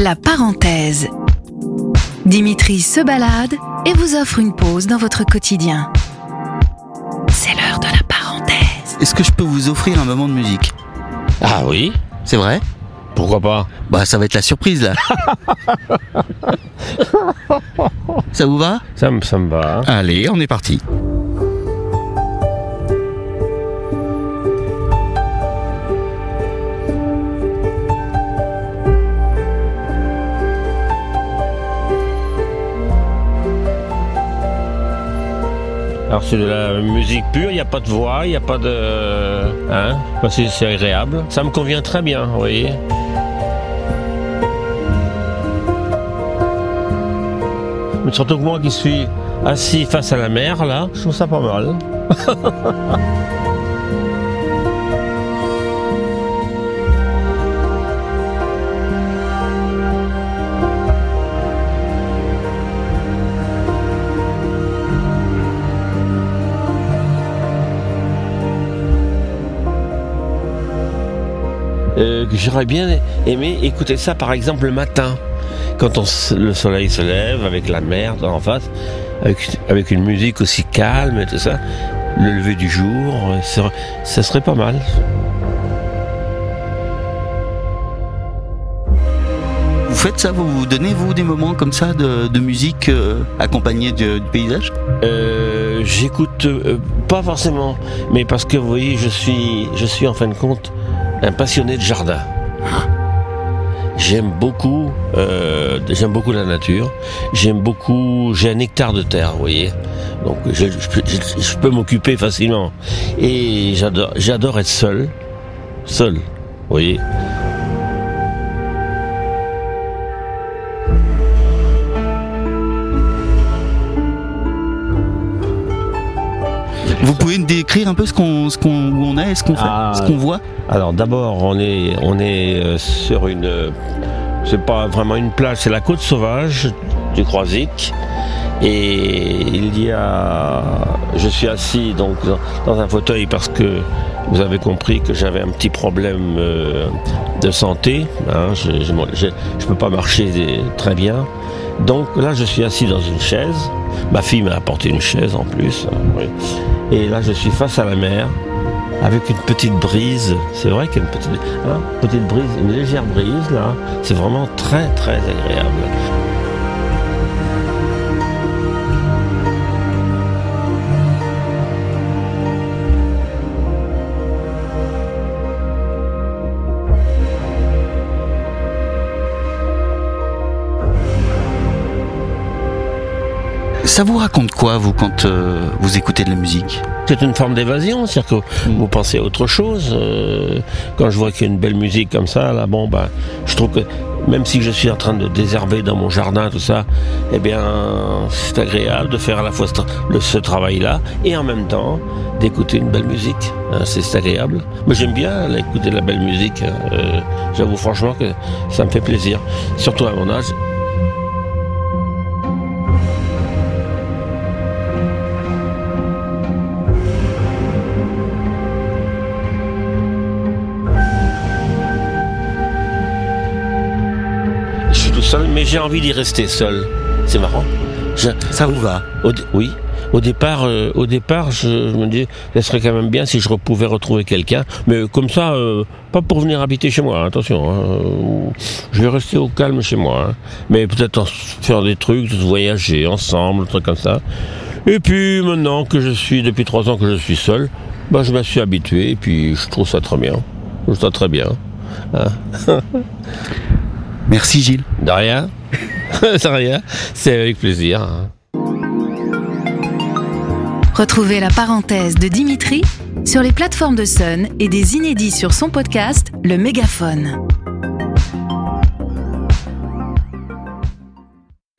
La parenthèse. Dimitri se balade et vous offre une pause dans votre quotidien. C'est l'heure de la parenthèse. Est-ce que je peux vous offrir un moment de musique? Ah oui C'est vrai? Pourquoi pas? Bah ça va être la surprise là. ça vous va? Ça me, ça me va. Allez, on est parti. Alors c'est de la musique pure, il n'y a pas de voix, il n'y a pas de... Hein c'est c'est agréable. Ça me convient très bien, vous voyez. Mais surtout que moi qui suis assis face à la mer, là, je trouve ça pas mal. Euh, que J'aurais bien aimé écouter ça par exemple le matin, quand on le soleil se lève avec la mer en face, avec, avec une musique aussi calme et tout ça, le lever du jour, euh, ça, ça serait pas mal. Vous faites ça, vous vous donnez vous des moments comme ça de, de musique euh, accompagnée du paysage? Euh, J'écoute euh, pas forcément, mais parce que vous voyez, je suis, je suis en fin de compte un passionné de jardin. J'aime beaucoup, euh, j'aime beaucoup la nature. J'aime beaucoup, j'ai un hectare de terre, vous voyez. Donc je, peux m'occuper facilement. Et j'adore, j'adore être seul, seul, vous voyez. Vous pouvez nous décrire un peu ce qu'on, ce qu'on, où on est, ce qu'on fait, Ah. ce qu'on voit? Alors d'abord, on est, on est euh, sur une, euh, c'est pas vraiment une plage, c'est la côte sauvage du Croisic. Et il y a, je suis assis donc dans, un fauteuil parce que vous avez compris que j'avais un petit problème euh, de santé. Hein, je, je peux pas marcher très bien. Donc là, je suis assis dans une chaise. Ma fille m'a apporté une chaise en plus. hein, oui. Et là, je suis face à la mer avec une petite brise. C'est vrai qu'il y a une petite, hein, petite brise, une légère brise là. C'est vraiment très très agréable. Ça vous raconte quoi, vous, quand euh, vous écoutez de la musique? C'est une forme d'évasion, c'est-à-dire que vous pensez à autre chose. euh, quand je vois qu'il y a une belle musique comme ça, là, bon, ben, je trouve que même si je suis en train de désherber dans mon jardin, tout ça, eh bien, c'est agréable de faire à la fois ce, tra- le- ce travail-là et en même temps d'écouter une belle musique. hein, c'est agréable. Mais j'aime bien écouter de la belle musique. hein, euh, J'avoue franchement que ça me fait plaisir, surtout à mon âge. Seul, mais j'ai envie d'y rester seul. C'est marrant. Je- Ça vous va au oui. Au départ, euh, au départ, je, je me dis, ça serait quand même bien si je pouvais retrouver quelqu'un, mais comme ça, euh, pas pour venir habiter chez moi. hein, attention, hein, euh, je vais rester au calme chez moi, hein, mais peut-être faire des trucs, voyager ensemble, trucs comme ça. Et puis maintenant que je suis depuis trois ans que je suis seul, bah, je me suis habitué et puis je trouve ça très bien. Je trouve ça très bien. Merci Gilles. De rien. De rien. C'est avec plaisir. hein. Retrouvez la parenthèse de Dimitri sur les plateformes de Sun et des inédits sur son podcast Le Mégaphone.